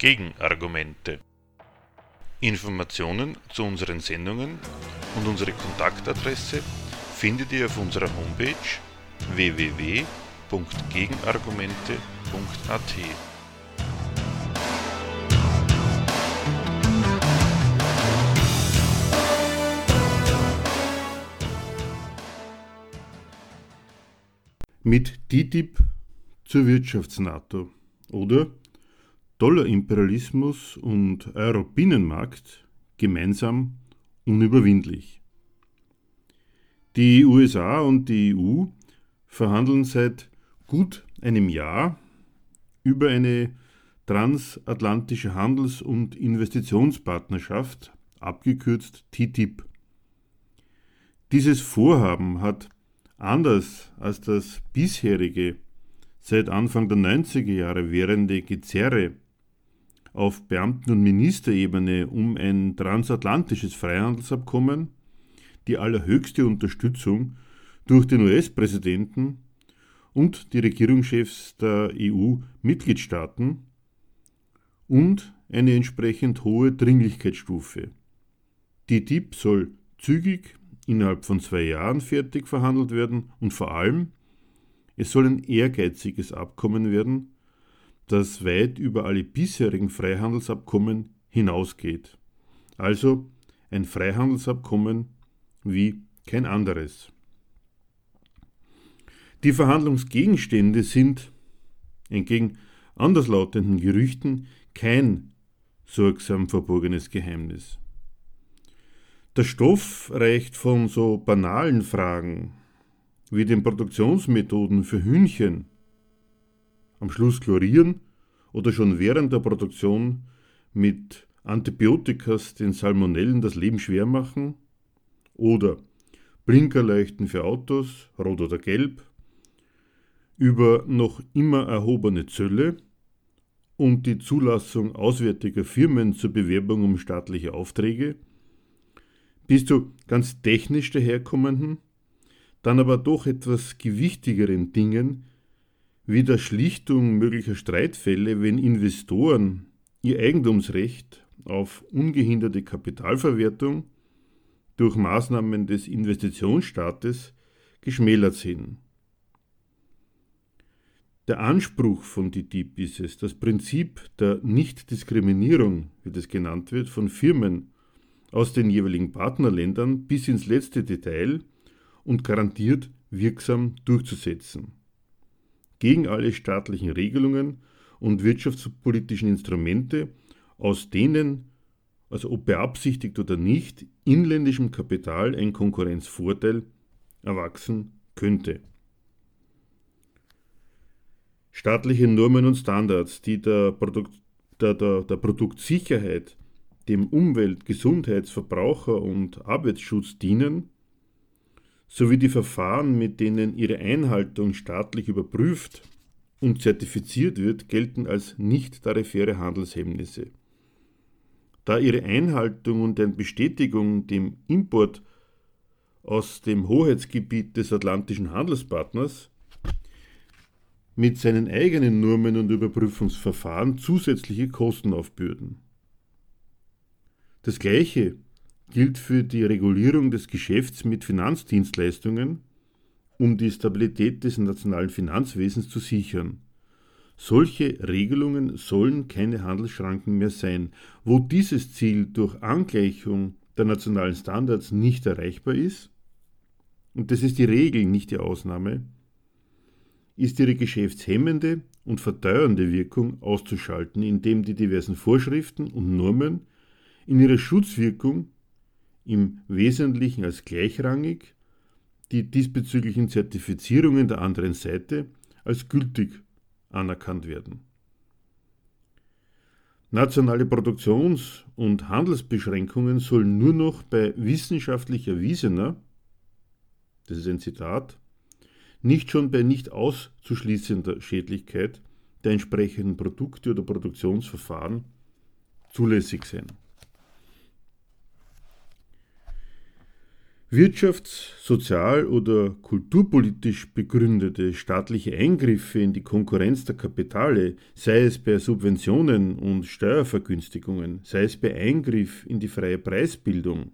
Gegenargumente. Informationen zu unseren Sendungen und unsere Kontaktadresse findet ihr auf unserer Homepage www.gegenargumente.at. Mit TTIP zur Wirtschafts-NATO oder Dollarimperialismus und Euro-Binnenmarkt gemeinsam unüberwindlich. Die USA und die EU verhandeln seit gut einem Jahr über eine transatlantische Handels- und Investitionspartnerschaft, abgekürzt TTIP. Dieses Vorhaben hat anders als das bisherige, seit Anfang der 90er Jahre währende Gezerre auf Beamten- und Ministerebene um ein transatlantisches Freihandelsabkommen die allerhöchste Unterstützung durch den US-Präsidenten und die Regierungschefs der EU-Mitgliedstaaten und eine entsprechend hohe Dringlichkeitsstufe. Die TIP soll zügig innerhalb von zwei Jahren fertig verhandelt werden und vor allem, es soll ein ehrgeiziges Abkommen werden, das weit über alle bisherigen Freihandelsabkommen hinausgeht. Also ein Freihandelsabkommen wie kein anderes. Die Verhandlungsgegenstände sind, entgegen anderslautenden Gerüchten, kein sorgsam verborgenes Geheimnis. Der Stoff reicht von so banalen Fragen wie den Produktionsmethoden für Hühnchen am Schluss chlorieren oder schon während der Produktion mit Antibiotikas den Salmonellen das Leben schwer machen oder Blinkerleuchten für Autos, rot oder gelb, über noch immer erhobene Zölle und die Zulassung auswärtiger Firmen zur Bewerbung um staatliche Aufträge, bis zu ganz technisch daherkommenden, dann aber doch etwas gewichtigeren Dingen wie der Schlichtung möglicher Streitfälle, wenn Investoren ihr Eigentumsrecht auf ungehinderte Kapitalverwertung durch Maßnahmen des Investitionsstaates geschmälert sind. Der Anspruch von TTIP ist es, das Prinzip der Nichtdiskriminierung, wie das genannt wird, von Firmen aus den jeweiligen Partnerländern bis ins letzte Detail und garantiert wirksam durchzusetzen gegen alle staatlichen Regelungen und wirtschaftspolitischen Instrumente, aus denen, also ob beabsichtigt oder nicht, inländischem Kapital ein Konkurrenzvorteil erwachsen könnte. Staatliche Normen und Standards, die der, Produkt, der, der, der Produktsicherheit, dem Umwelt-, Gesundheits-, Verbraucher- und Arbeitsschutz dienen, sowie die Verfahren, mit denen ihre Einhaltung staatlich überprüft und zertifiziert wird, gelten als nicht tarifäre Handelshemmnisse. Da ihre Einhaltung und deren Bestätigung dem Import aus dem Hoheitsgebiet des atlantischen Handelspartners mit seinen eigenen Normen und Überprüfungsverfahren zusätzliche Kosten aufbürden. Das Gleiche gilt für die Regulierung des Geschäfts mit Finanzdienstleistungen, um die Stabilität des nationalen Finanzwesens zu sichern. Solche Regelungen sollen keine Handelsschranken mehr sein. Wo dieses Ziel durch Angleichung der nationalen Standards nicht erreichbar ist, und das ist die Regel, nicht die Ausnahme, ist ihre geschäftshemmende und verteuernde Wirkung auszuschalten, indem die diversen Vorschriften und Normen in ihrer Schutzwirkung im Wesentlichen als gleichrangig, die diesbezüglichen Zertifizierungen der anderen Seite als gültig anerkannt werden. Nationale Produktions- und Handelsbeschränkungen sollen nur noch bei wissenschaftlich erwiesener, das ist ein Zitat, nicht schon bei nicht auszuschließender Schädlichkeit der entsprechenden Produkte oder Produktionsverfahren zulässig sein. Wirtschafts-, sozial- oder kulturpolitisch begründete staatliche Eingriffe in die Konkurrenz der Kapitale, sei es bei Subventionen und Steuervergünstigungen, sei es bei Eingriff in die freie Preisbildung,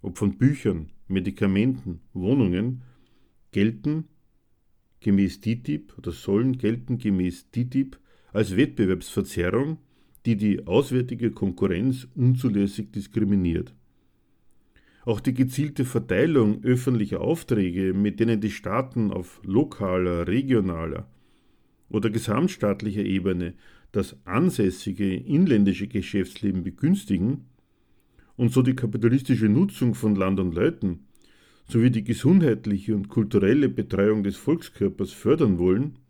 ob von Büchern, Medikamenten, Wohnungen, gelten gemäß TTIP oder sollen gelten gemäß TTIP als Wettbewerbsverzerrung, die die auswärtige Konkurrenz unzulässig diskriminiert. Auch die gezielte Verteilung öffentlicher Aufträge, mit denen die Staaten auf lokaler, regionaler oder gesamtstaatlicher Ebene das ansässige inländische Geschäftsleben begünstigen und so die kapitalistische Nutzung von Land und Leuten sowie die gesundheitliche und kulturelle Betreuung des Volkskörpers fördern wollen,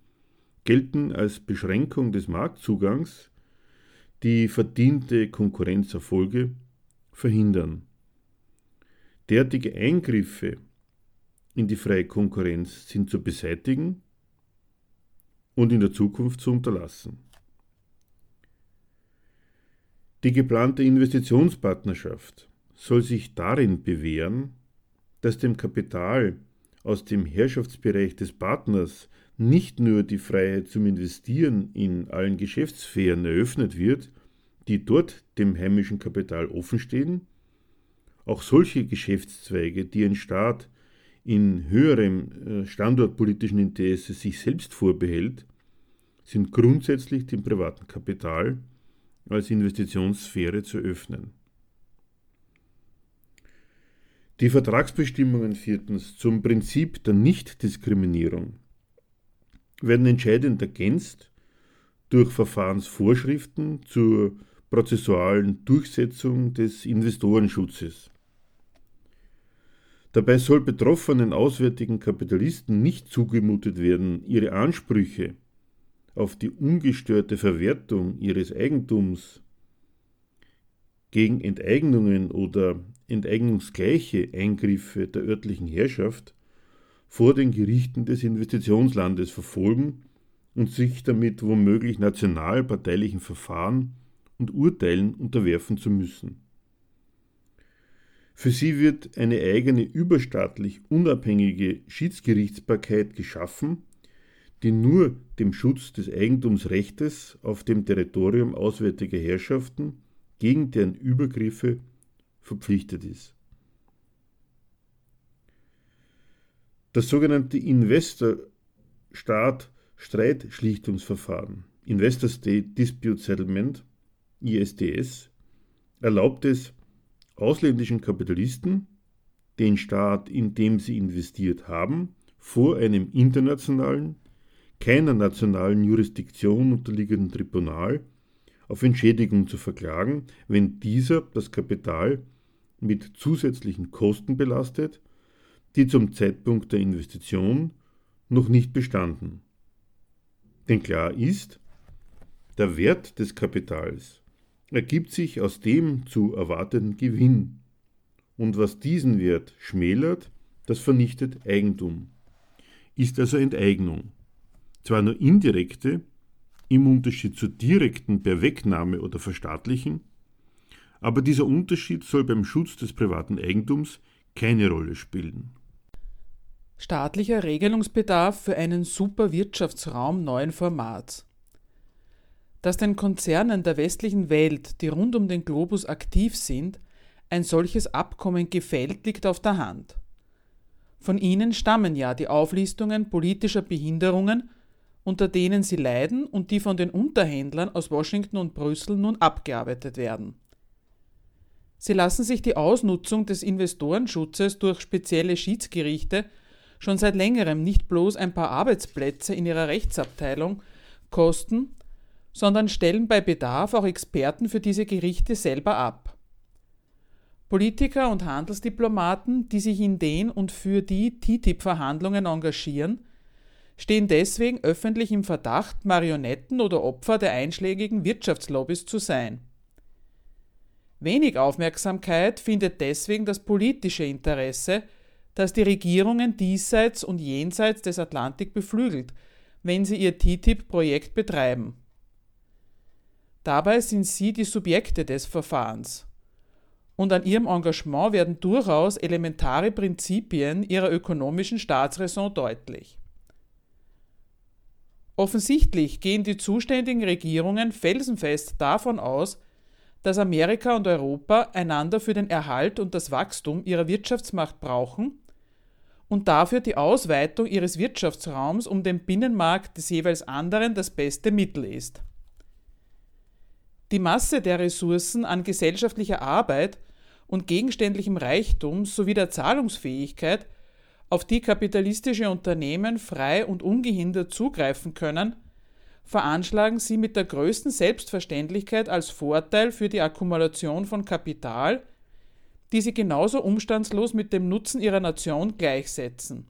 gelten als Beschränkung des Marktzugangs, die verdiente Konkurrenzerfolge verhindern. Derartige Eingriffe in die freie Konkurrenz sind zu beseitigen und in der Zukunft zu unterlassen. Die geplante Investitionspartnerschaft soll sich darin bewähren, dass dem Kapital aus dem Herrschaftsbereich des Partners nicht nur die Freiheit zum Investieren in allen Geschäftssphären eröffnet wird, die dort dem heimischen Kapital offenstehen, auch solche Geschäftszweige, die ein Staat in höherem äh, standortpolitischen Interesse sich selbst vorbehält, sind grundsätzlich dem privaten Kapital als Investitionssphäre zu öffnen. Die Vertragsbestimmungen viertens zum Prinzip der Nichtdiskriminierung werden entscheidend ergänzt durch Verfahrensvorschriften zur prozessualen Durchsetzung des Investorenschutzes. Dabei soll betroffenen auswärtigen Kapitalisten nicht zugemutet werden, ihre Ansprüche auf die ungestörte Verwertung ihres Eigentums gegen Enteignungen oder enteignungsgleiche Eingriffe der örtlichen Herrschaft vor den Gerichten des Investitionslandes verfolgen und sich damit womöglich nationalparteilichen Verfahren und Urteilen unterwerfen zu müssen. Für sie wird eine eigene überstaatlich unabhängige Schiedsgerichtsbarkeit geschaffen, die nur dem Schutz des Eigentumsrechtes auf dem Territorium auswärtiger Herrschaften gegen deren Übergriffe verpflichtet ist. Das sogenannte Investor-Staat-Streitschlichtungsverfahren, Investor State Dispute Settlement, ISDS, erlaubt es, ausländischen Kapitalisten den Staat, in dem sie investiert haben, vor einem internationalen, keiner nationalen Jurisdiktion unterliegenden Tribunal auf Entschädigung zu verklagen, wenn dieser das Kapital mit zusätzlichen Kosten belastet, die zum Zeitpunkt der Investition noch nicht bestanden. Denn klar ist, der Wert des Kapitals ergibt sich aus dem zu erwartenden Gewinn. Und was diesen Wert schmälert, das vernichtet Eigentum, ist also Enteignung. Zwar nur indirekte, im Unterschied zur direkten per Wegnahme oder Verstaatlichen, aber dieser Unterschied soll beim Schutz des privaten Eigentums keine Rolle spielen. Staatlicher Regelungsbedarf für einen Superwirtschaftsraum neuen Formats dass den Konzernen der westlichen Welt, die rund um den Globus aktiv sind, ein solches Abkommen gefällt, liegt auf der Hand. Von ihnen stammen ja die Auflistungen politischer Behinderungen, unter denen sie leiden und die von den Unterhändlern aus Washington und Brüssel nun abgearbeitet werden. Sie lassen sich die Ausnutzung des Investorenschutzes durch spezielle Schiedsgerichte schon seit längerem nicht bloß ein paar Arbeitsplätze in ihrer Rechtsabteilung kosten, sondern stellen bei Bedarf auch Experten für diese Gerichte selber ab. Politiker und Handelsdiplomaten, die sich in den und für die TTIP-Verhandlungen engagieren, stehen deswegen öffentlich im Verdacht, Marionetten oder Opfer der einschlägigen Wirtschaftslobbys zu sein. Wenig Aufmerksamkeit findet deswegen das politische Interesse, das die Regierungen diesseits und jenseits des Atlantik beflügelt, wenn sie ihr TTIP-Projekt betreiben. Dabei sind sie die Subjekte des Verfahrens. und an ihrem Engagement werden durchaus elementare Prinzipien ihrer ökonomischen Staatsräson deutlich. Offensichtlich gehen die zuständigen Regierungen felsenfest davon aus, dass Amerika und Europa einander für den Erhalt und das Wachstum ihrer Wirtschaftsmacht brauchen und dafür die Ausweitung ihres Wirtschaftsraums um den Binnenmarkt des jeweils anderen das beste Mittel ist. Die Masse der Ressourcen an gesellschaftlicher Arbeit und gegenständlichem Reichtum sowie der Zahlungsfähigkeit, auf die kapitalistische Unternehmen frei und ungehindert zugreifen können, veranschlagen sie mit der größten Selbstverständlichkeit als Vorteil für die Akkumulation von Kapital, die sie genauso umstandslos mit dem Nutzen ihrer Nation gleichsetzen.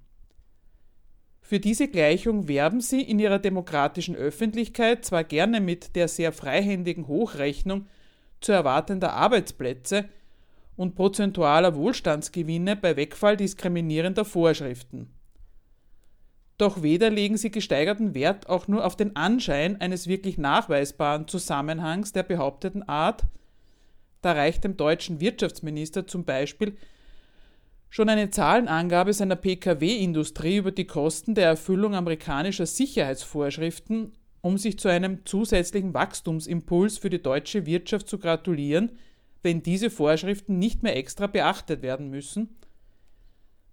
Für diese Gleichung werben sie in ihrer demokratischen Öffentlichkeit zwar gerne mit der sehr freihändigen Hochrechnung zu erwartender Arbeitsplätze, und prozentualer Wohlstandsgewinne bei Wegfall diskriminierender Vorschriften. Doch weder legen sie gesteigerten Wert auch nur auf den Anschein eines wirklich nachweisbaren Zusammenhangs der behaupteten Art, da reicht dem deutschen Wirtschaftsminister zum Beispiel schon eine Zahlenangabe seiner Pkw-Industrie über die Kosten der Erfüllung amerikanischer Sicherheitsvorschriften, um sich zu einem zusätzlichen Wachstumsimpuls für die deutsche Wirtschaft zu gratulieren, wenn diese Vorschriften nicht mehr extra beachtet werden müssen,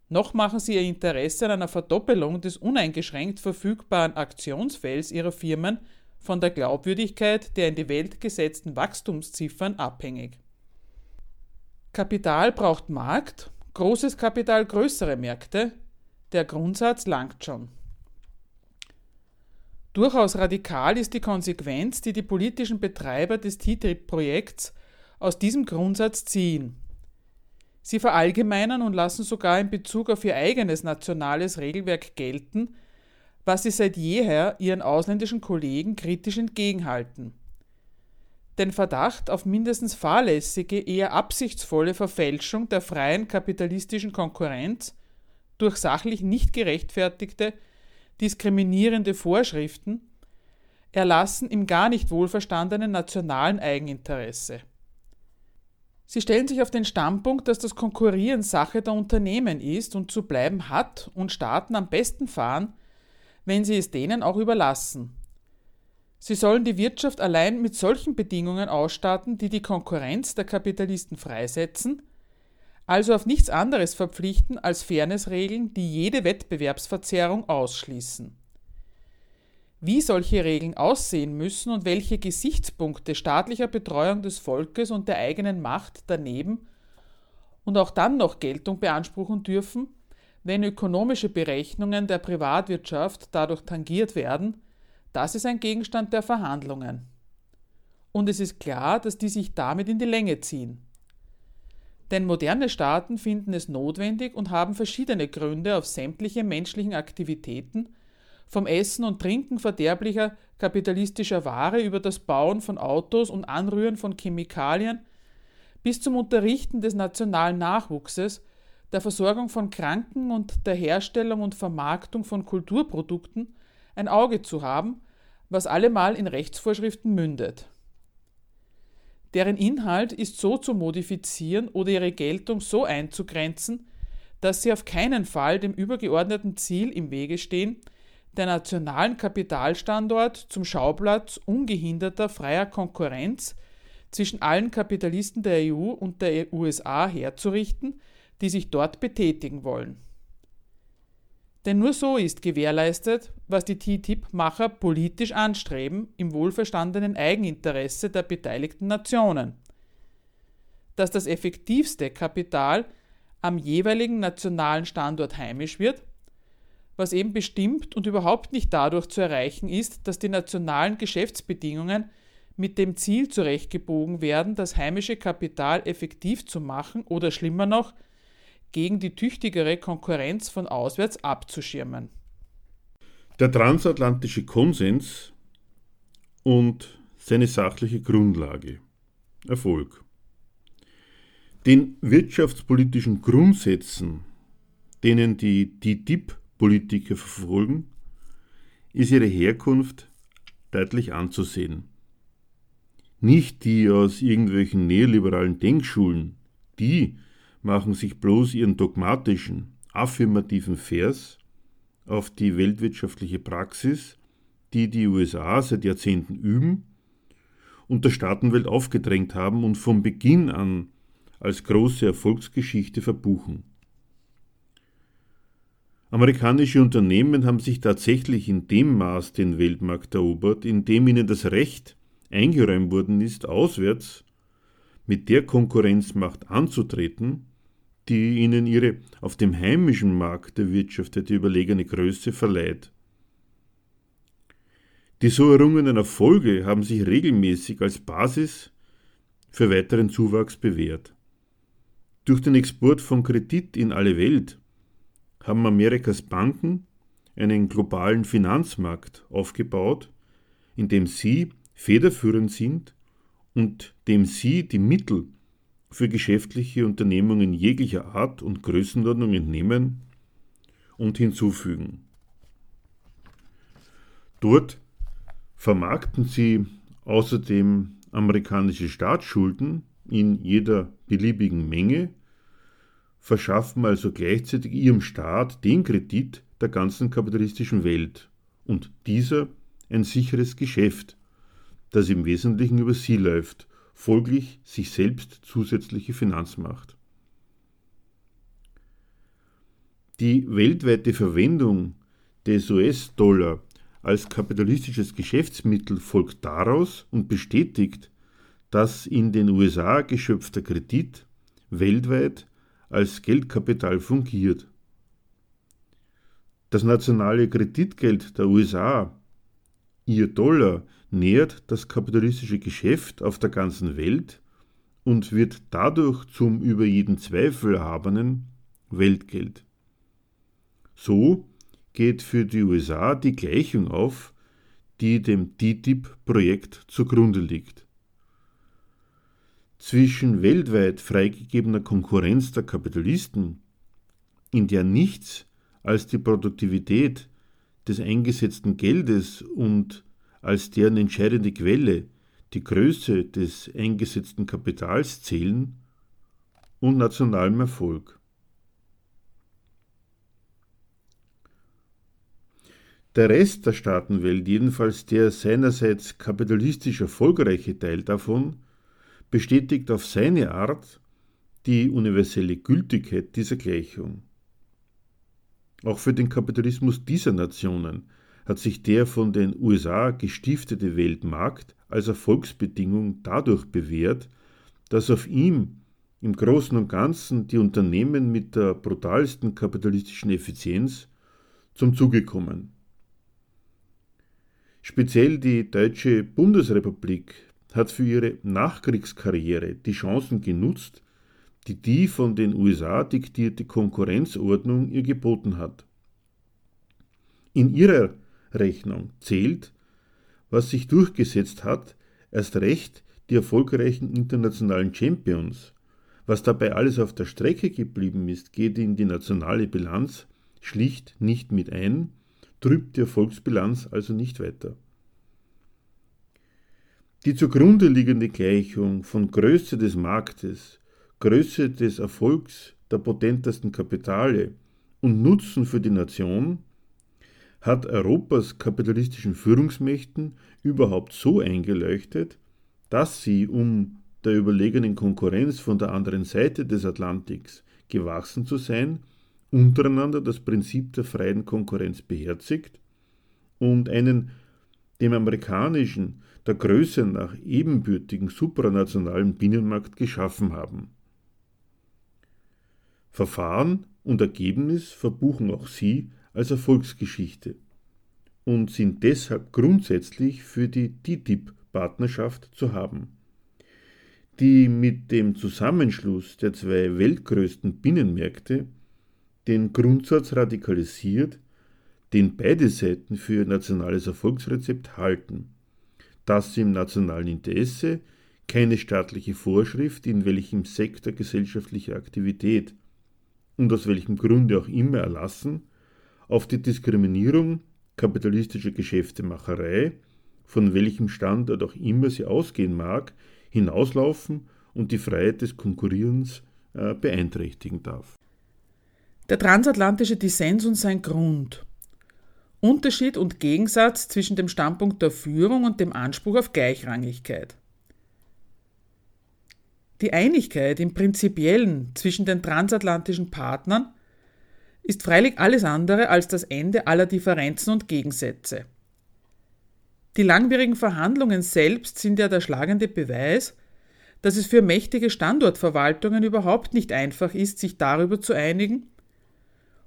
noch machen sie ihr Interesse an einer Verdoppelung des uneingeschränkt verfügbaren Aktionsfelds ihrer Firmen von der Glaubwürdigkeit der in die Welt gesetzten Wachstumsziffern abhängig. Kapital braucht Markt, großes Kapital größere Märkte, der Grundsatz langt schon. Durchaus radikal ist die Konsequenz, die die politischen Betreiber des TTIP-Projekts aus diesem Grundsatz ziehen. Sie verallgemeinern und lassen sogar in Bezug auf ihr eigenes nationales Regelwerk gelten, was sie seit jeher ihren ausländischen Kollegen kritisch entgegenhalten. Den Verdacht auf mindestens fahrlässige, eher absichtsvolle Verfälschung der freien kapitalistischen Konkurrenz durch sachlich nicht gerechtfertigte, diskriminierende Vorschriften erlassen im gar nicht wohlverstandenen nationalen Eigeninteresse. Sie stellen sich auf den Standpunkt, dass das Konkurrieren Sache der Unternehmen ist und zu bleiben hat und Staaten am besten fahren, wenn sie es denen auch überlassen. Sie sollen die Wirtschaft allein mit solchen Bedingungen ausstatten, die die Konkurrenz der Kapitalisten freisetzen, also auf nichts anderes verpflichten als Fairnessregeln, die jede Wettbewerbsverzerrung ausschließen. Wie solche Regeln aussehen müssen und welche Gesichtspunkte staatlicher Betreuung des Volkes und der eigenen Macht daneben und auch dann noch Geltung beanspruchen dürfen, wenn ökonomische Berechnungen der Privatwirtschaft dadurch tangiert werden, das ist ein Gegenstand der Verhandlungen. Und es ist klar, dass die sich damit in die Länge ziehen. Denn moderne Staaten finden es notwendig und haben verschiedene Gründe auf sämtliche menschlichen Aktivitäten, vom Essen und Trinken verderblicher kapitalistischer Ware über das Bauen von Autos und Anrühren von Chemikalien bis zum Unterrichten des nationalen Nachwuchses, der Versorgung von Kranken und der Herstellung und Vermarktung von Kulturprodukten ein Auge zu haben, was allemal in Rechtsvorschriften mündet. Deren Inhalt ist so zu modifizieren oder ihre Geltung so einzugrenzen, dass sie auf keinen Fall dem übergeordneten Ziel im Wege stehen, der nationalen Kapitalstandort zum Schauplatz ungehinderter freier Konkurrenz zwischen allen Kapitalisten der EU und der USA herzurichten, die sich dort betätigen wollen. Denn nur so ist gewährleistet, was die TTIP-Macher politisch anstreben, im wohlverstandenen Eigeninteresse der beteiligten Nationen. Dass das effektivste Kapital am jeweiligen nationalen Standort heimisch wird was eben bestimmt und überhaupt nicht dadurch zu erreichen ist, dass die nationalen Geschäftsbedingungen mit dem Ziel zurechtgebogen werden, das heimische Kapital effektiv zu machen oder schlimmer noch, gegen die tüchtigere Konkurrenz von auswärts abzuschirmen. Der transatlantische Konsens und seine sachliche Grundlage. Erfolg. Den wirtschaftspolitischen Grundsätzen, denen die TTIP Politiker verfolgen, ist ihre Herkunft deutlich anzusehen. Nicht die aus irgendwelchen neoliberalen Denkschulen, Die machen sich bloß ihren dogmatischen, affirmativen Vers auf die weltwirtschaftliche Praxis, die die USA seit Jahrzehnten üben und der Staatenwelt aufgedrängt haben und von Beginn an als große Erfolgsgeschichte verbuchen. Amerikanische Unternehmen haben sich tatsächlich in dem Maß den Weltmarkt erobert, in dem ihnen das Recht eingeräumt worden ist, auswärts mit der Konkurrenzmacht anzutreten, die ihnen ihre auf dem heimischen Markt erwirtschaftete überlegene Größe verleiht. Die so errungenen Erfolge haben sich regelmäßig als Basis für weiteren Zuwachs bewährt. Durch den Export von Kredit in alle Welt haben Amerikas Banken einen globalen Finanzmarkt aufgebaut, in dem sie federführend sind und dem sie die Mittel für geschäftliche Unternehmungen jeglicher Art und Größenordnung entnehmen und hinzufügen. Dort vermarkten sie außerdem amerikanische Staatsschulden in jeder beliebigen Menge, verschaffen also gleichzeitig ihrem Staat den Kredit der ganzen kapitalistischen Welt und dieser ein sicheres Geschäft, das im Wesentlichen über sie läuft, folglich sich selbst zusätzliche Finanzmacht. Die weltweite Verwendung des US-Dollar als kapitalistisches Geschäftsmittel folgt daraus und bestätigt, dass in den USA geschöpfter Kredit weltweit als Geldkapital fungiert. Das nationale Kreditgeld der USA, ihr Dollar, nährt das kapitalistische Geschäft auf der ganzen Welt und wird dadurch zum über jeden Zweifel erhabenen Weltgeld. So geht für die USA die Gleichung auf, die dem TTIP-Projekt zugrunde liegt. Zwischen weltweit freigegebener Konkurrenz der Kapitalisten, in der nichts als die Produktivität des eingesetzten Geldes und als deren entscheidende Quelle die Größe des eingesetzten Kapitals zählen und nationalem Erfolg. Der Rest der Staatenwelt, jedenfalls der seinerseits kapitalistisch erfolgreiche Teil davon, bestätigt auf seine Art die universelle Gültigkeit dieser Gleichung. Auch für den Kapitalismus dieser Nationen hat sich der von den USA gestiftete Weltmarkt als Erfolgsbedingung dadurch bewährt, dass auf ihm im Großen und Ganzen die Unternehmen mit der brutalsten kapitalistischen Effizienz zum Zuge kommen. Speziell die Deutsche Bundesrepublik hat für ihre Nachkriegskarriere die Chancen genutzt, die die von den USA diktierte Konkurrenzordnung ihr geboten hat. In ihrer Rechnung zählt, was sich durchgesetzt hat, erst recht die erfolgreichen internationalen Champions. Was dabei alles auf der Strecke geblieben ist, geht in die nationale Bilanz schlicht nicht mit ein trübt die Erfolgsbilanz also nicht weiter. Die zugrunde liegende Gleichung von Größe des Marktes, Größe des Erfolgs der potentesten Kapitale und Nutzen für die Nation hat Europas kapitalistischen Führungsmächten überhaupt so eingeleuchtet, dass sie, um der überlegenen Konkurrenz von der anderen Seite des Atlantiks gewachsen zu sein, untereinander das Prinzip der freien Konkurrenz beherzigt und einen dem amerikanischen der Größe nach ebenbürtigen supranationalen Binnenmarkt geschaffen haben. Verfahren und Ergebnis verbuchen auch sie als Erfolgsgeschichte und sind deshalb grundsätzlich für die TTIP-Partnerschaft zu haben. Die mit dem Zusammenschluss der zwei weltgrößten Binnenmärkte den Grundsatz radikalisiert, den beide Seiten für nationales Erfolgsrezept halten, dass im nationalen Interesse keine staatliche Vorschrift in welchem Sektor gesellschaftlicher Aktivität und aus welchem Grunde auch immer erlassen, auf die Diskriminierung kapitalistischer Geschäftemacherei, von welchem Standort auch immer sie ausgehen mag, hinauslaufen und die Freiheit des Konkurrierens äh, beeinträchtigen darf. Der transatlantische Dissens und sein Grund. Unterschied und Gegensatz zwischen dem Standpunkt der Führung und dem Anspruch auf Gleichrangigkeit. Die Einigkeit im Prinzipiellen zwischen den transatlantischen Partnern ist freilich alles andere als das Ende aller Differenzen und Gegensätze. Die langwierigen Verhandlungen selbst sind ja der schlagende Beweis, dass es für mächtige Standortverwaltungen überhaupt nicht einfach ist, sich darüber zu einigen,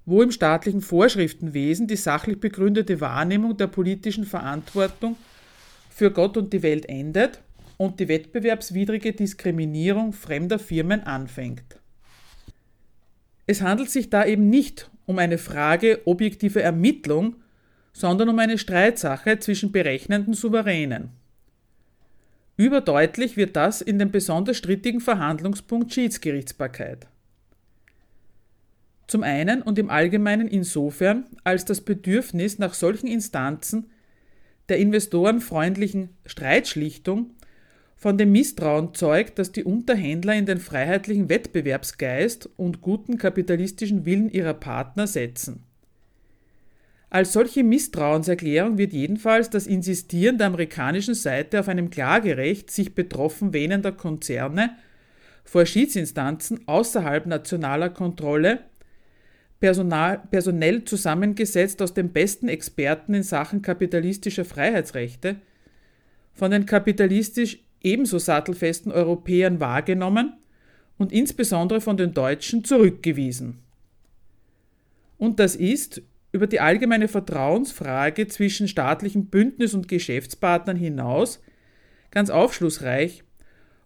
wo im staatlichen Vorschriftenwesen die sachlich begründete Wahrnehmung der politischen Verantwortung für Gott und die Welt endet und die wettbewerbswidrige Diskriminierung fremder Firmen anfängt. Es handelt sich da eben nicht um eine Frage objektiver Ermittlung, sondern um eine Streitsache zwischen berechnenden Souveränen. Überdeutlich wird das in dem besonders strittigen Verhandlungspunkt Schiedsgerichtsbarkeit. Zum einen und im Allgemeinen insofern, als das Bedürfnis nach solchen Instanzen der investorenfreundlichen Streitschlichtung von dem Misstrauen zeugt, dass die Unterhändler in den freiheitlichen Wettbewerbsgeist und guten kapitalistischen Willen ihrer Partner setzen. Als solche Misstrauenserklärung wird jedenfalls das Insistieren der amerikanischen Seite auf einem Klagerecht sich betroffen wähnender Konzerne vor Schiedsinstanzen außerhalb nationaler Kontrolle personal, personell zusammengesetzt aus den besten Experten in Sachen kapitalistischer Freiheitsrechte, von den kapitalistisch ebenso sattelfesten Europäern wahrgenommen und insbesondere von den Deutschen zurückgewiesen. Und das ist über die allgemeine Vertrauensfrage zwischen staatlichem Bündnis und Geschäftspartnern hinaus ganz aufschlussreich,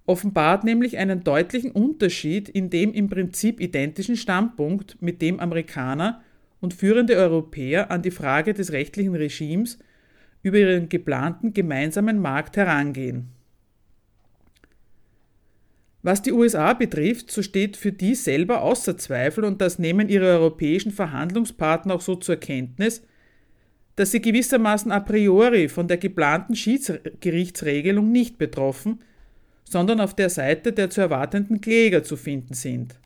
offenbart nämlich einen deutlichen Unterschied in dem im Prinzip identischen Standpunkt, mit dem Amerikaner und führende Europäer an die Frage des rechtlichen Regimes über ihren geplanten gemeinsamen Markt herangehen. Was die USA betrifft, so steht für die selber außer Zweifel, und das nehmen ihre europäischen Verhandlungspartner auch so zur Kenntnis, dass sie gewissermaßen a priori von der geplanten Schiedsgerichtsregelung nicht betroffen, sondern auf der Seite der zu erwartenden Kläger zu finden sind.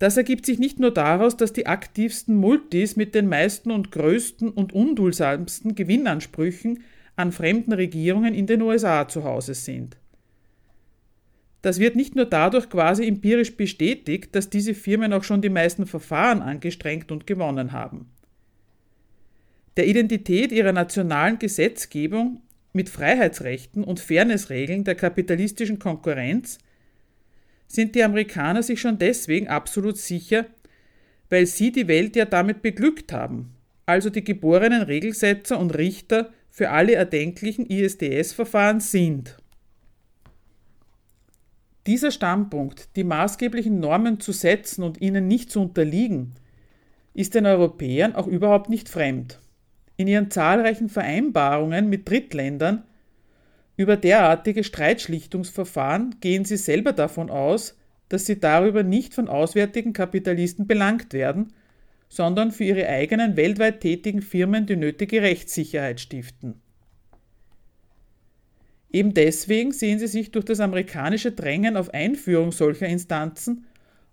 Das ergibt sich nicht nur daraus, dass die aktivsten Multis mit den meisten und größten und undulsamsten Gewinnansprüchen an fremden Regierungen in den USA zu Hause sind. Das wird nicht nur dadurch quasi empirisch bestätigt, dass diese Firmen auch schon die meisten Verfahren angestrengt und gewonnen haben. Der Identität ihrer nationalen Gesetzgebung mit Freiheitsrechten und Fairnessregeln der kapitalistischen Konkurrenz sind die Amerikaner sich schon deswegen absolut sicher, weil sie die Welt ja damit beglückt haben, also die geborenen Regelsetzer und Richter für alle erdenklichen ISDS-Verfahren sind. Dieser Standpunkt, die maßgeblichen Normen zu setzen und ihnen nicht zu unterliegen, ist den Europäern auch überhaupt nicht fremd. In ihren zahlreichen Vereinbarungen mit Drittländern über derartige Streitschlichtungsverfahren gehen sie selber davon aus, dass sie darüber nicht von auswärtigen Kapitalisten belangt werden, sondern für ihre eigenen weltweit tätigen Firmen die nötige Rechtssicherheit stiften. Eben deswegen sehen sie sich durch das amerikanische Drängen auf Einführung solcher Instanzen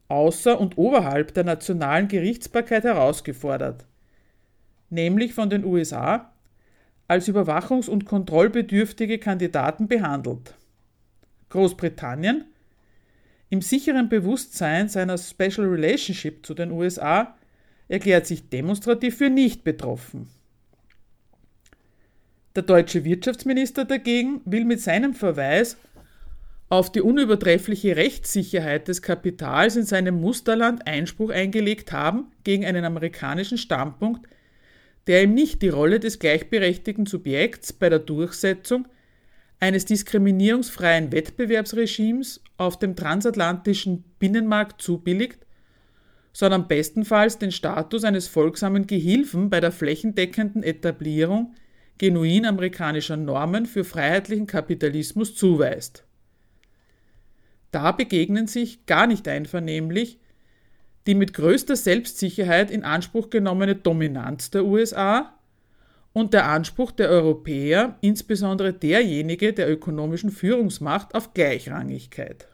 außer und oberhalb der nationalen Gerichtsbarkeit herausgefordert, nämlich von den USA als überwachungs- und kontrollbedürftige Kandidaten behandelt. Großbritannien, im sicheren Bewusstsein seiner Special Relationship zu den USA, erklärt sich demonstrativ für nicht betroffen. Der deutsche Wirtschaftsminister dagegen will mit seinem Verweis auf die unübertreffliche Rechtssicherheit des Kapitals in seinem Musterland Einspruch eingelegt haben gegen einen amerikanischen Standpunkt, der ihm nicht die Rolle des gleichberechtigten Subjekts bei der Durchsetzung eines diskriminierungsfreien Wettbewerbsregimes auf dem transatlantischen Binnenmarkt zubilligt, sondern bestenfalls den Status eines folgsamen Gehilfen bei der flächendeckenden Etablierung genuin amerikanischer Normen für freiheitlichen Kapitalismus zuweist. Da begegnen sich gar nicht einvernehmlich die mit größter Selbstsicherheit in Anspruch genommene Dominanz der USA und der Anspruch der Europäer, insbesondere derjenige der ökonomischen Führungsmacht, auf Gleichrangigkeit.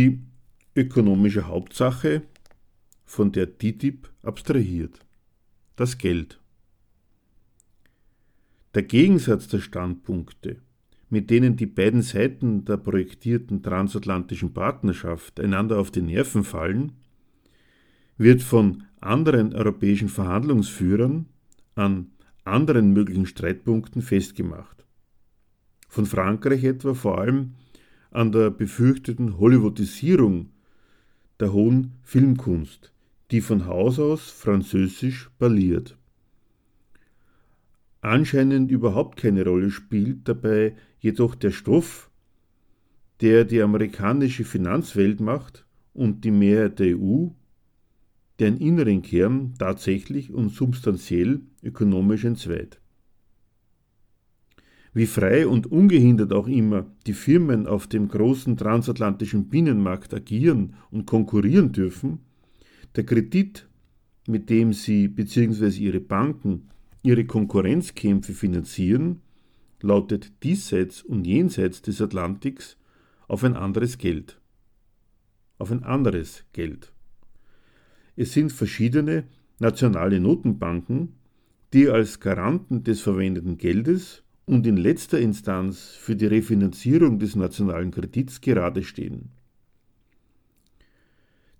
Die ökonomische Hauptsache, von der TTIP abstrahiert. Das Geld. Der Gegensatz der Standpunkte, mit denen die beiden Seiten der projektierten transatlantischen Partnerschaft einander auf die Nerven fallen, wird von anderen europäischen Verhandlungsführern an anderen möglichen Streitpunkten festgemacht. Von Frankreich etwa vor allem an der befürchteten Hollywoodisierung der hohen Filmkunst, die von Haus aus französisch parliert. Anscheinend überhaupt keine Rolle spielt dabei jedoch der Stoff, der die amerikanische Finanzwelt macht und die Mehrheit der EU, deren inneren Kern tatsächlich und substanziell ökonomisch entzweit. Wie frei und ungehindert auch immer die Firmen auf dem großen transatlantischen Binnenmarkt agieren und konkurrieren dürfen, der Kredit, mit dem sie bzw. ihre Banken ihre Konkurrenzkämpfe finanzieren, lautet diesseits und jenseits des Atlantiks auf ein anderes Geld. Auf ein anderes Geld. Es sind verschiedene nationale Notenbanken, die als Garanten des verwendeten Geldes und in letzter Instanz für die Refinanzierung des nationalen Kredits gerade stehen.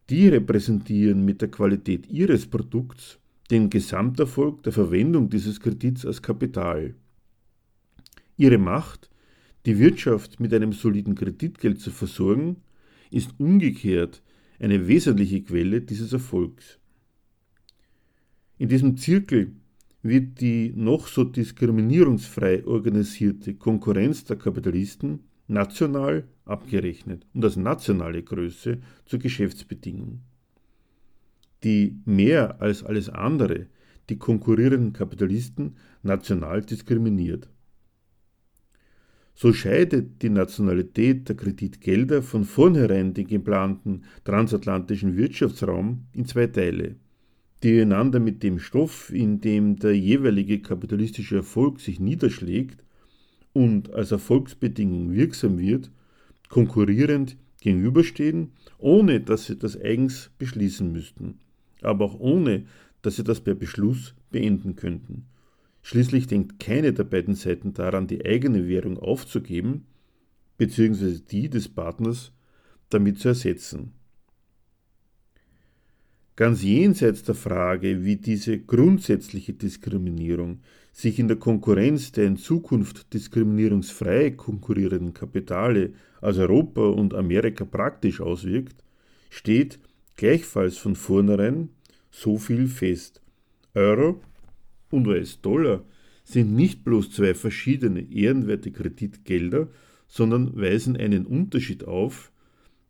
Die repräsentieren mit der Qualität ihres Produkts den Gesamterfolg der Verwendung dieses Kredits als Kapital. Ihre Macht, die Wirtschaft mit einem soliden Kreditgeld zu versorgen, ist umgekehrt eine wesentliche Quelle dieses Erfolgs. In diesem Zirkel wird die noch so diskriminierungsfrei organisierte Konkurrenz der Kapitalisten national abgerechnet und als nationale Größe zur Geschäftsbedingung. Die mehr als alles andere die konkurrierenden Kapitalisten national diskriminiert. So scheidet die Nationalität der Kreditgelder von vornherein den geplanten transatlantischen Wirtschaftsraum in zwei Teile – die einander mit dem Stoff, in dem der jeweilige kapitalistische Erfolg sich niederschlägt und als Erfolgsbedingung wirksam wird, konkurrierend gegenüberstehen, ohne dass sie das eigens beschließen müssten, aber auch ohne, dass sie das per Beschluss beenden könnten. Schließlich denkt keine der beiden Seiten daran, die eigene Währung aufzugeben, beziehungsweise die des Partners damit zu ersetzen. Ganz jenseits der Frage, wie diese grundsätzliche Diskriminierung sich in der Konkurrenz der in Zukunft diskriminierungsfrei konkurrierenden Kapitale als Europa und Amerika praktisch auswirkt, steht gleichfalls von vornherein so viel fest. Euro und US-Dollar sind nicht bloß zwei verschiedene ehrenwerte Kreditgelder, sondern weisen einen Unterschied auf,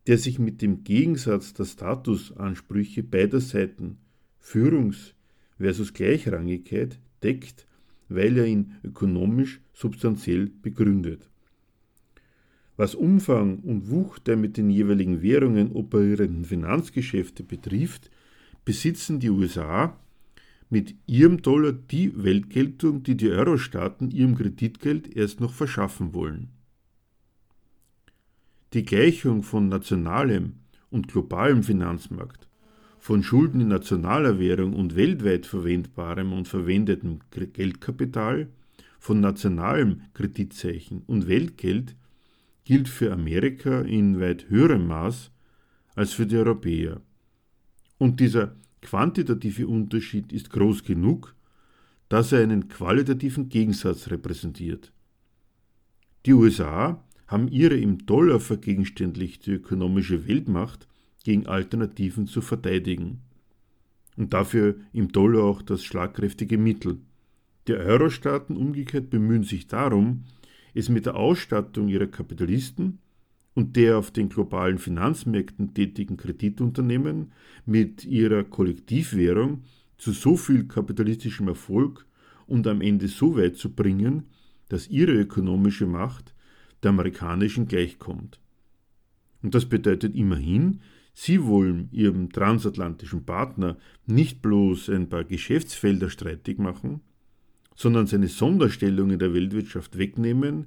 der sich mit dem Gegensatz der Statusansprüche beider Seiten Führungs- versus Gleichrangigkeit deckt, weil er ihn ökonomisch substanziell begründet. Was Umfang und Wucht der mit den jeweiligen Währungen operierenden Finanzgeschäfte betrifft, besitzen die USA mit ihrem Dollar die Weltgeltung, die die Euro-Staaten ihrem Kreditgeld erst noch verschaffen wollen. Die Gleichung von nationalem und globalem Finanzmarkt, von Schulden in nationaler Währung und weltweit verwendbarem und verwendetem Geldkapital, von nationalem Kreditzeichen und Weltgeld gilt für Amerika in weit höherem Maß als für die Europäer. Und dieser quantitative Unterschied ist groß genug, dass er einen qualitativen Gegensatz repräsentiert. Die USA haben ihre im Dollar vergegenständlichte ökonomische Weltmacht gegen Alternativen zu verteidigen. Und dafür im Dollar auch das schlagkräftige Mittel. Die Euro-Staaten umgekehrt bemühen sich darum, es mit der Ausstattung ihrer Kapitalisten und der auf den globalen Finanzmärkten tätigen Kreditunternehmen mit ihrer Kollektivwährung zu so viel kapitalistischem Erfolg und am Ende so weit zu bringen, dass ihre ökonomische Macht der amerikanischen gleichkommt. Und das bedeutet immerhin, sie wollen ihrem transatlantischen Partner nicht bloß ein paar Geschäftsfelder streitig machen, sondern seine Sonderstellung in der Weltwirtschaft wegnehmen,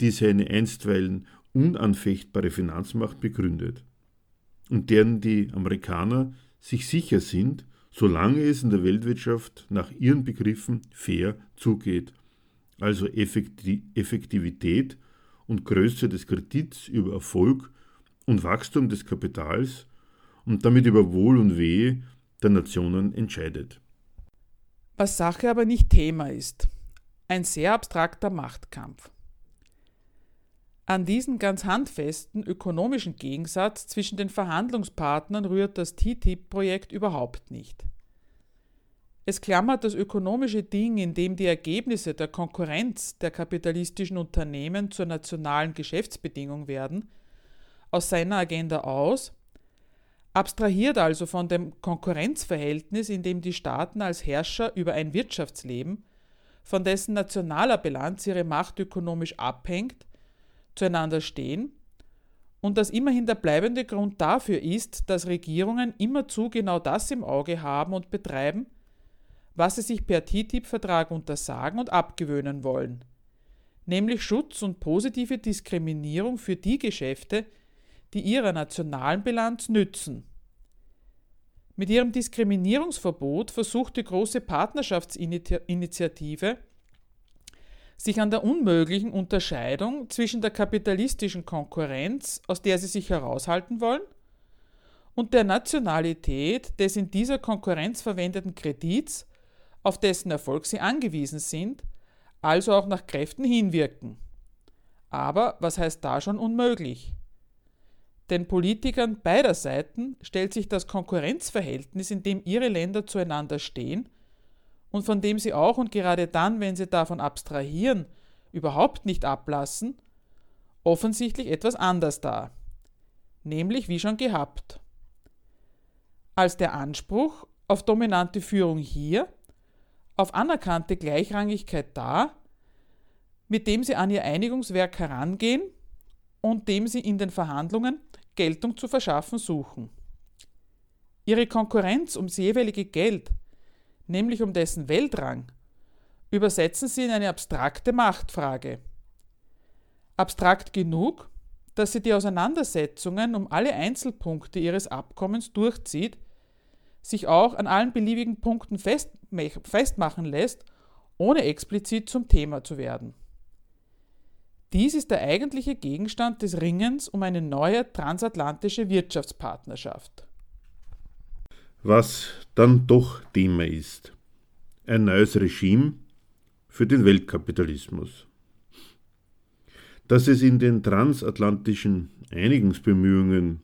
die seine einstweilen unanfechtbare Finanzmacht begründet. und deren die Amerikaner sich sicher sind, solange es in der Weltwirtschaft nach ihren Begriffen fair zugeht, also Effektivität und Größe des Kredits über Erfolg und Wachstum des Kapitals und damit über Wohl und Wehe der Nationen entscheidet. Was Sache aber nicht Thema ist, ein sehr abstrakter Machtkampf. An diesen ganz handfesten ökonomischen Gegensatz zwischen den Verhandlungspartnern rührt das TTIP-Projekt überhaupt nicht. Es klammert das ökonomische Ding, in dem die Ergebnisse der Konkurrenz der kapitalistischen Unternehmen zur nationalen Geschäftsbedingung werden, aus seiner Agenda aus, abstrahiert also von dem Konkurrenzverhältnis, in dem die Staaten als Herrscher über ein Wirtschaftsleben, von dessen nationaler Bilanz ihre Macht ökonomisch abhängt, zueinander stehen und dass immerhin der bleibende Grund dafür ist, dass Regierungen immerzu genau das im Auge haben und betreiben, was sie sich per TTIP-Vertrag untersagen und abgewöhnen wollen, nämlich Schutz und positive Diskriminierung für die Geschäfte, die ihrer nationalen Bilanz nützen. Mit ihrem Diskriminierungsverbot versucht die große Partnerschaftsinitiative sich an der unmöglichen Unterscheidung zwischen der kapitalistischen Konkurrenz, aus der sie sich heraushalten wollen, und der Nationalität des in dieser Konkurrenz verwendeten Kredits, auf dessen Erfolg sie angewiesen sind, also auch nach Kräften hinwirken. Aber was heißt da schon unmöglich? Den Politikern beider Seiten stellt sich das Konkurrenzverhältnis, in dem ihre Länder zueinander stehen, und von dem sie auch und gerade dann, wenn sie davon abstrahieren, überhaupt nicht ablassen, offensichtlich etwas anders dar, nämlich wie schon gehabt. Als der Anspruch auf dominante Führung hier, auf anerkannte Gleichrangigkeit da, mit dem sie an ihr Einigungswerk herangehen und dem sie in den Verhandlungen Geltung zu verschaffen suchen. Ihre Konkurrenz ums jeweilige Geld nämlich um dessen Weltrang, übersetzen sie in eine abstrakte Machtfrage. Abstrakt genug, dass sie die Auseinandersetzungen um alle Einzelpunkte ihres Abkommens durchzieht, sich auch an allen beliebigen Punkten festmachen lässt, ohne explizit zum Thema zu werden. Dies ist der eigentliche Gegenstand des Ringens um eine neue transatlantische Wirtschaftspartnerschaft was dann doch Thema ist. Ein neues Regime für den Weltkapitalismus. Dass es in den transatlantischen Einigungsbemühungen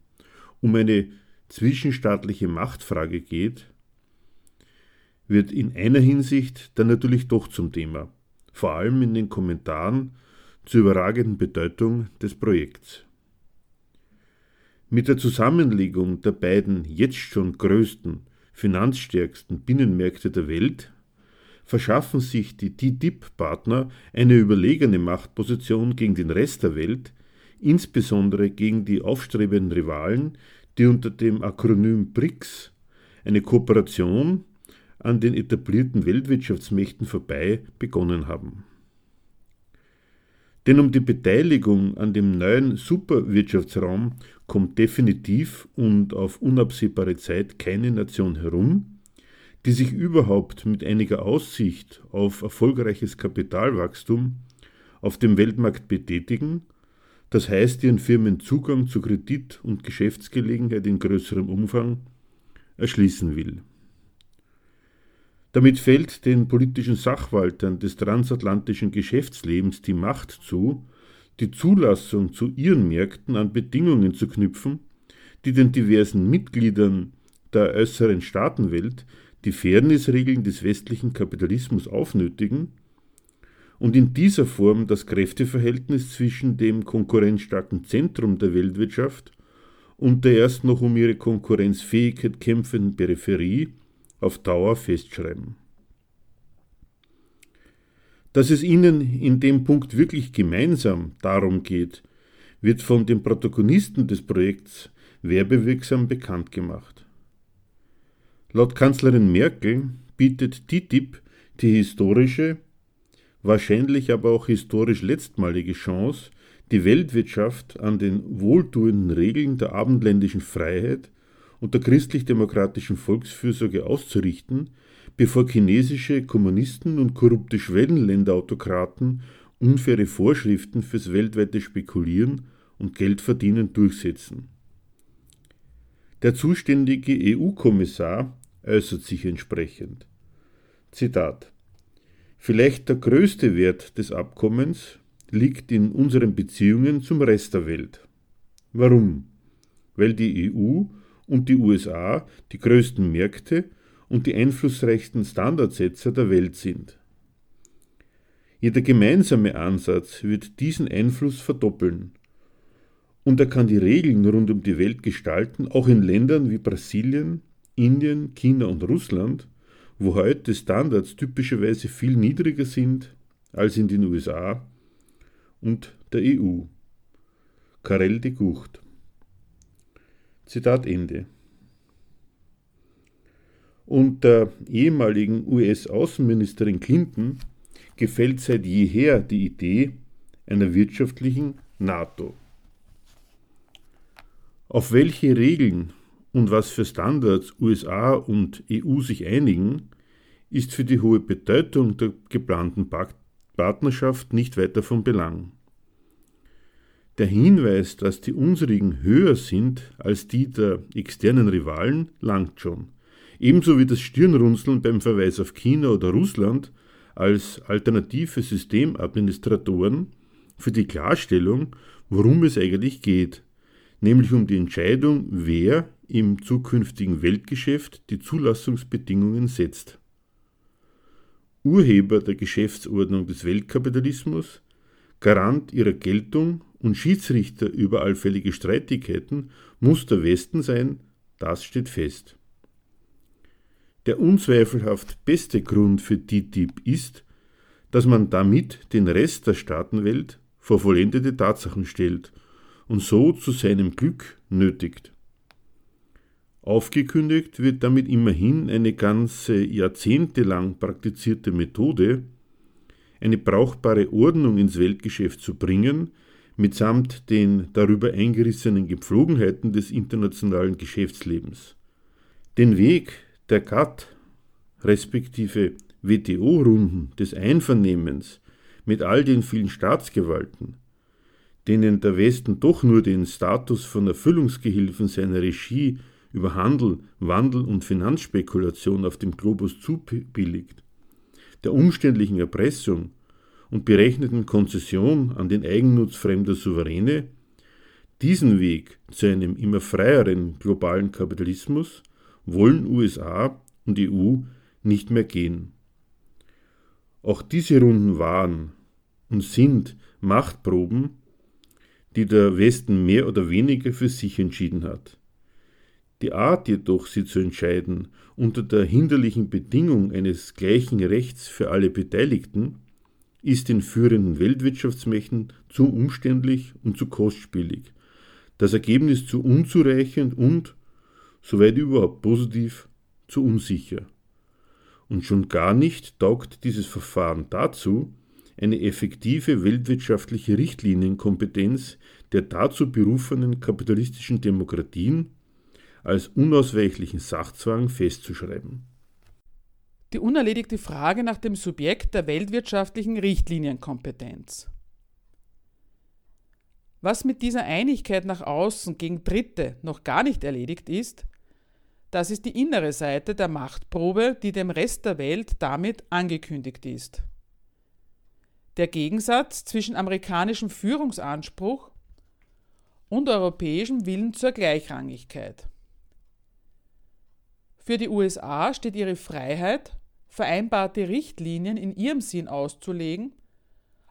um eine zwischenstaatliche Machtfrage geht, wird in einer Hinsicht dann natürlich doch zum Thema, vor allem in den Kommentaren zur überragenden Bedeutung des Projekts. Mit der Zusammenlegung der beiden jetzt schon größten, finanzstärksten Binnenmärkte der Welt verschaffen sich die TTIP-Partner eine überlegene Machtposition gegen den Rest der Welt, insbesondere gegen die aufstrebenden Rivalen, die unter dem Akronym BRICS eine Kooperation an den etablierten Weltwirtschaftsmächten vorbei begonnen haben. Denn um die Beteiligung an dem neuen Superwirtschaftsraum kommt definitiv und auf unabsehbare Zeit keine Nation herum, die sich überhaupt mit einiger Aussicht auf erfolgreiches Kapitalwachstum auf dem Weltmarkt betätigen, das heißt ihren Firmen Zugang zu Kredit und Geschäftsgelegenheit in größerem Umfang erschließen will. Damit fällt den politischen Sachwaltern des transatlantischen Geschäftslebens die Macht zu, die Zulassung zu ihren Märkten an Bedingungen zu knüpfen, die den diversen Mitgliedern der äußeren Staatenwelt die Fairnessregeln des westlichen Kapitalismus aufnötigen und in dieser Form das Kräfteverhältnis zwischen dem konkurrenzstarken Zentrum der Weltwirtschaft und der erst noch um ihre Konkurrenzfähigkeit kämpfenden Peripherie auf Dauer festschreiben. Dass es ihnen in dem Punkt wirklich gemeinsam darum geht, wird von den Protagonisten des Projekts werbewirksam bekannt gemacht. Laut Kanzlerin Merkel bietet TTIP die historische, wahrscheinlich aber auch historisch letztmalige Chance, die Weltwirtschaft an den wohltuenden Regeln der abendländischen Freiheit und der christlich-demokratischen Volksfürsorge auszurichten, bevor chinesische Kommunisten und korrupte Schwellenländerautokraten unfaire Vorschriften fürs weltweite Spekulieren und Geldverdienen durchsetzen. Der zuständige EU-Kommissar äußert sich entsprechend. Zitat Vielleicht der größte Wert des Abkommens liegt in unseren Beziehungen zum Rest der Welt. Warum? Weil die EU und die USA die größten Märkte und die einflussreichsten Standardsetzer der Welt sind. Jeder gemeinsame Ansatz wird diesen Einfluss verdoppeln. Und er kann die Regeln rund um die Welt gestalten, auch in Ländern wie Brasilien, Indien, China und Russland, wo heute Standards typischerweise viel niedriger sind als in den USA und der EU. Karel de Gucht. Zitat Ende. Und der ehemaligen US-Außenministerin Clinton gefällt seit jeher die Idee einer wirtschaftlichen NATO. Auf welche Regeln und was für Standards USA und EU sich einigen, ist für die hohe Bedeutung der geplanten Partnerschaft nicht weiter von Belang. Der Hinweis, dass die unsrigen höher sind als die der externen Rivalen, langt schon ebenso wie das Stirnrunzeln beim Verweis auf China oder Russland als alternative Systemadministratoren für die Klarstellung, worum es eigentlich geht, nämlich um die Entscheidung, wer im zukünftigen Weltgeschäft die Zulassungsbedingungen setzt. Urheber der Geschäftsordnung des Weltkapitalismus, Garant ihrer Geltung und Schiedsrichter über allfällige Streitigkeiten muss der Westen sein, das steht fest. Der unzweifelhaft beste Grund für TTIP ist, dass man damit den Rest der Staatenwelt vor vollendete Tatsachen stellt und so zu seinem Glück nötigt. Aufgekündigt wird damit immerhin eine ganze jahrzehntelang praktizierte Methode, eine brauchbare Ordnung ins Weltgeschäft zu bringen, mitsamt den darüber eingerissenen Gepflogenheiten des internationalen Geschäftslebens. Den Weg der GATT respektive WTO-Runden des Einvernehmens mit all den vielen Staatsgewalten, denen der Westen doch nur den Status von Erfüllungsgehilfen seiner Regie über Handel, Wandel und Finanzspekulation auf dem Globus zubilligt, der umständlichen Erpressung und berechneten Konzession an den Eigennutz fremder Souveräne, diesen Weg zu einem immer freieren globalen Kapitalismus wollen USA und EU nicht mehr gehen. Auch diese Runden waren und sind Machtproben, die der Westen mehr oder weniger für sich entschieden hat. Die Art jedoch, sie zu entscheiden, unter der hinderlichen Bedingung eines gleichen Rechts für alle Beteiligten, ist den führenden Weltwirtschaftsmächten zu umständlich und zu kostspielig, das Ergebnis zu unzureichend und, soweit überhaupt positiv, zu unsicher. Und schon gar nicht taugt dieses Verfahren dazu, eine effektive weltwirtschaftliche Richtlinienkompetenz der dazu berufenen kapitalistischen Demokratien als unausweichlichen Sachzwang festzuschreiben. Die unerledigte Frage nach dem Subjekt der weltwirtschaftlichen Richtlinienkompetenz. Was mit dieser Einigkeit nach außen gegen Dritte noch gar nicht erledigt ist, das ist die innere Seite der Machtprobe, die dem Rest der Welt damit angekündigt ist. Der Gegensatz zwischen amerikanischem Führungsanspruch und europäischem Willen zur Gleichrangigkeit. Für die USA steht ihre Freiheit, vereinbarte Richtlinien in ihrem Sinn auszulegen,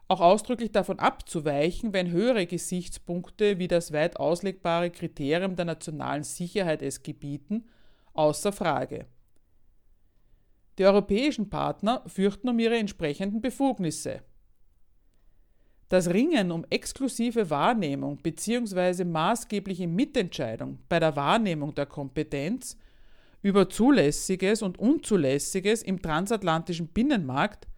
auch ausdrücklich davon abzuweichen, wenn höhere Gesichtspunkte wie das weit auslegbare Kriterium der nationalen Sicherheit es gebieten, außer Frage. Die europäischen Partner fürchten um ihre entsprechenden Befugnisse. Das Ringen um exklusive Wahrnehmung bzw. maßgebliche Mitentscheidung bei der Wahrnehmung der Kompetenz über Zulässiges und Unzulässiges im transatlantischen Binnenmarkt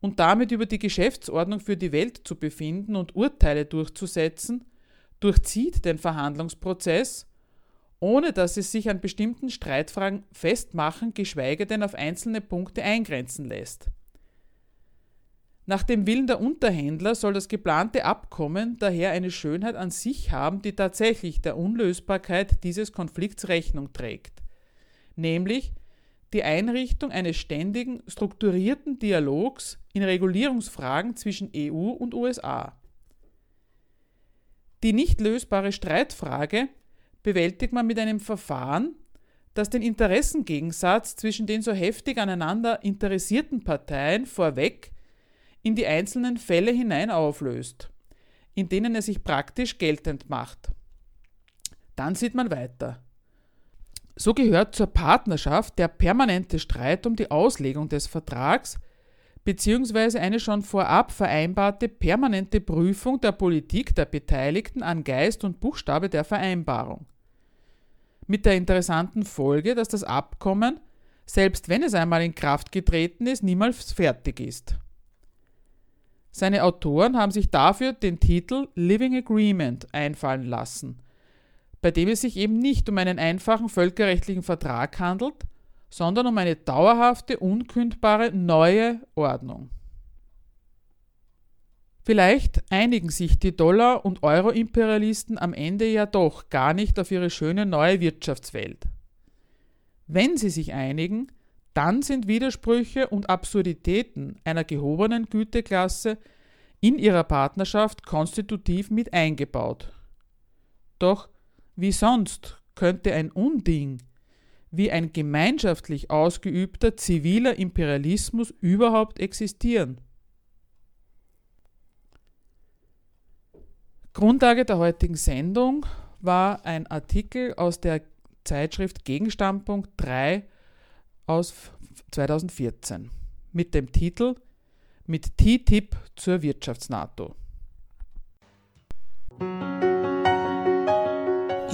und damit über die Geschäftsordnung für die Welt zu befinden und Urteile durchzusetzen, durchzieht den Verhandlungsprozess, ohne dass es sich an bestimmten Streitfragen festmachen, geschweige denn auf einzelne Punkte eingrenzen lässt. Nach dem Willen der Unterhändler soll das geplante Abkommen daher eine Schönheit an sich haben, die tatsächlich der Unlösbarkeit dieses Konflikts Rechnung trägt, nämlich die Einrichtung eines ständigen, strukturierten Dialogs in Regulierungsfragen zwischen EU und USA. Die nicht lösbare Streitfrage bewältigt man mit einem Verfahren, das den Interessengegensatz zwischen den so heftig aneinander interessierten Parteien vorweg in die einzelnen Fälle hinein auflöst, in denen er sich praktisch geltend macht. Dann sieht man weiter. So gehört zur Partnerschaft der permanente Streit um die Auslegung des Vertrags bzw. eine schon vorab vereinbarte permanente Prüfung der Politik der Beteiligten an Geist und Buchstabe der Vereinbarung. Mit der interessanten Folge, dass das Abkommen, selbst wenn es einmal in Kraft getreten ist, niemals fertig ist. Seine Autoren haben sich dafür den Titel Living Agreement einfallen lassen bei dem es sich eben nicht um einen einfachen völkerrechtlichen Vertrag handelt, sondern um eine dauerhafte, unkündbare neue Ordnung. Vielleicht einigen sich die Dollar- und Euro-Imperialisten am Ende ja doch gar nicht auf ihre schöne neue Wirtschaftswelt. Wenn sie sich einigen, dann sind Widersprüche und Absurditäten einer gehobenen Güteklasse in ihrer Partnerschaft konstitutiv mit eingebaut. Doch wie sonst könnte ein Unding wie ein gemeinschaftlich ausgeübter ziviler Imperialismus überhaupt existieren? Grundlage der heutigen Sendung war ein Artikel aus der Zeitschrift Gegenstandpunkt 3 aus 2014 mit dem Titel Mit TTIP zur Wirtschafts-NATO.